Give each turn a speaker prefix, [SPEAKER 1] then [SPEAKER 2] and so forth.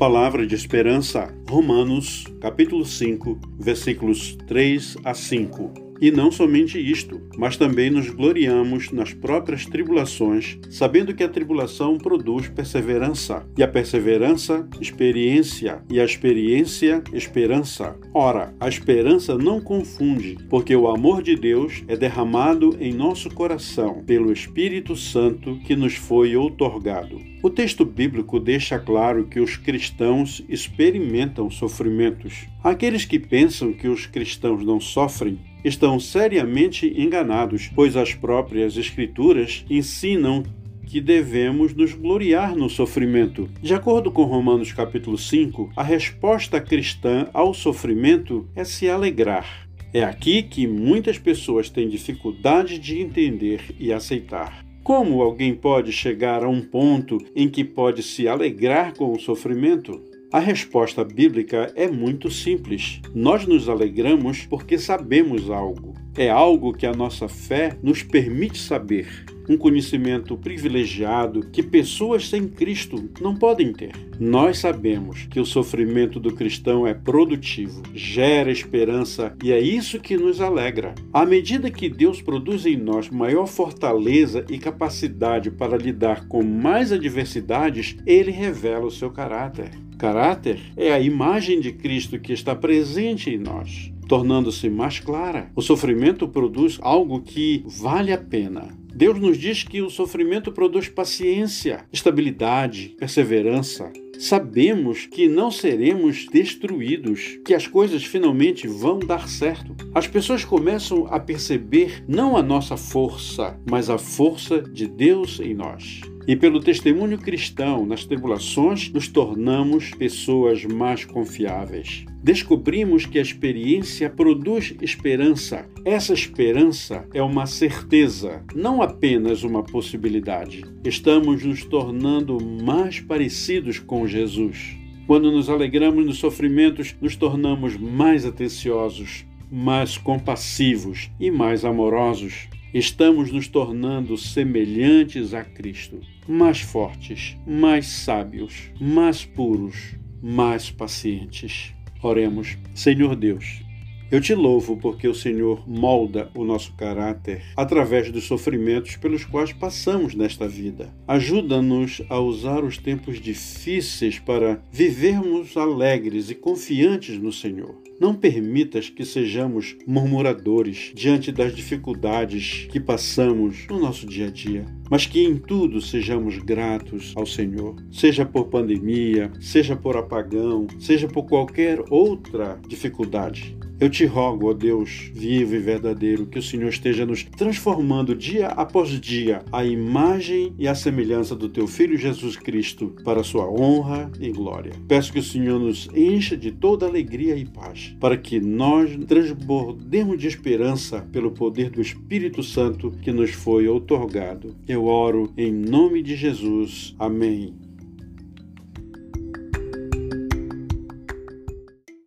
[SPEAKER 1] Palavra de esperança, Romanos, capítulo 5, versículos 3 a 5. E não somente isto, mas também nos gloriamos nas próprias tribulações, sabendo que a tribulação produz perseverança, e a perseverança, experiência, e a experiência, esperança. Ora, a esperança não confunde, porque o amor de Deus é derramado em nosso coração pelo Espírito Santo que nos foi outorgado. O texto bíblico deixa claro que os cristãos experimentam sofrimentos. Aqueles que pensam que os cristãos não sofrem estão seriamente enganados, pois as próprias Escrituras ensinam que devemos nos gloriar no sofrimento. De acordo com Romanos capítulo 5, a resposta cristã ao sofrimento é se alegrar. É aqui que muitas pessoas têm dificuldade de entender e aceitar. Como alguém pode chegar a um ponto em que pode se alegrar com o sofrimento? A resposta bíblica é muito simples. Nós nos alegramos porque sabemos algo. É algo que a nossa fé nos permite saber um conhecimento privilegiado que pessoas sem Cristo não podem ter. Nós sabemos que o sofrimento do cristão é produtivo, gera esperança e é isso que nos alegra. À medida que Deus produz em nós maior fortaleza e capacidade para lidar com mais adversidades, ele revela o seu caráter. Caráter é a imagem de Cristo que está presente em nós tornando-se mais clara. O sofrimento produz algo que vale a pena. Deus nos diz que o sofrimento produz paciência, estabilidade, perseverança. Sabemos que não seremos destruídos, que as coisas finalmente vão dar certo. As pessoas começam a perceber não a nossa força, mas a força de Deus em nós. E pelo testemunho cristão nas tribulações, nos tornamos pessoas mais confiáveis. Descobrimos que a experiência produz esperança. Essa esperança é uma certeza, não apenas uma possibilidade. Estamos nos tornando mais parecidos com Jesus. Quando nos alegramos nos sofrimentos, nos tornamos mais atenciosos, mais compassivos e mais amorosos estamos nos tornando semelhantes a Cristo, mais fortes, mais sábios, mais puros, mais pacientes. Oremos, Senhor Deus. Eu te louvo porque o Senhor molda o nosso caráter através dos sofrimentos pelos quais passamos nesta vida. Ajuda-nos a usar os tempos difíceis para vivermos alegres e confiantes no Senhor. Não permitas que sejamos murmuradores diante das dificuldades que passamos no nosso dia a dia, mas que em tudo sejamos gratos ao Senhor, seja por pandemia, seja por apagão, seja por qualquer outra dificuldade. Eu te rogo, ó Deus vivo e verdadeiro, que o Senhor esteja nos transformando dia após dia a imagem e a semelhança do teu Filho Jesus Cristo, para sua honra e glória. Peço que o Senhor nos encha de toda alegria e paz, para que nós transbordemos de esperança pelo poder do Espírito Santo que nos foi outorgado. Eu oro em nome de Jesus. Amém.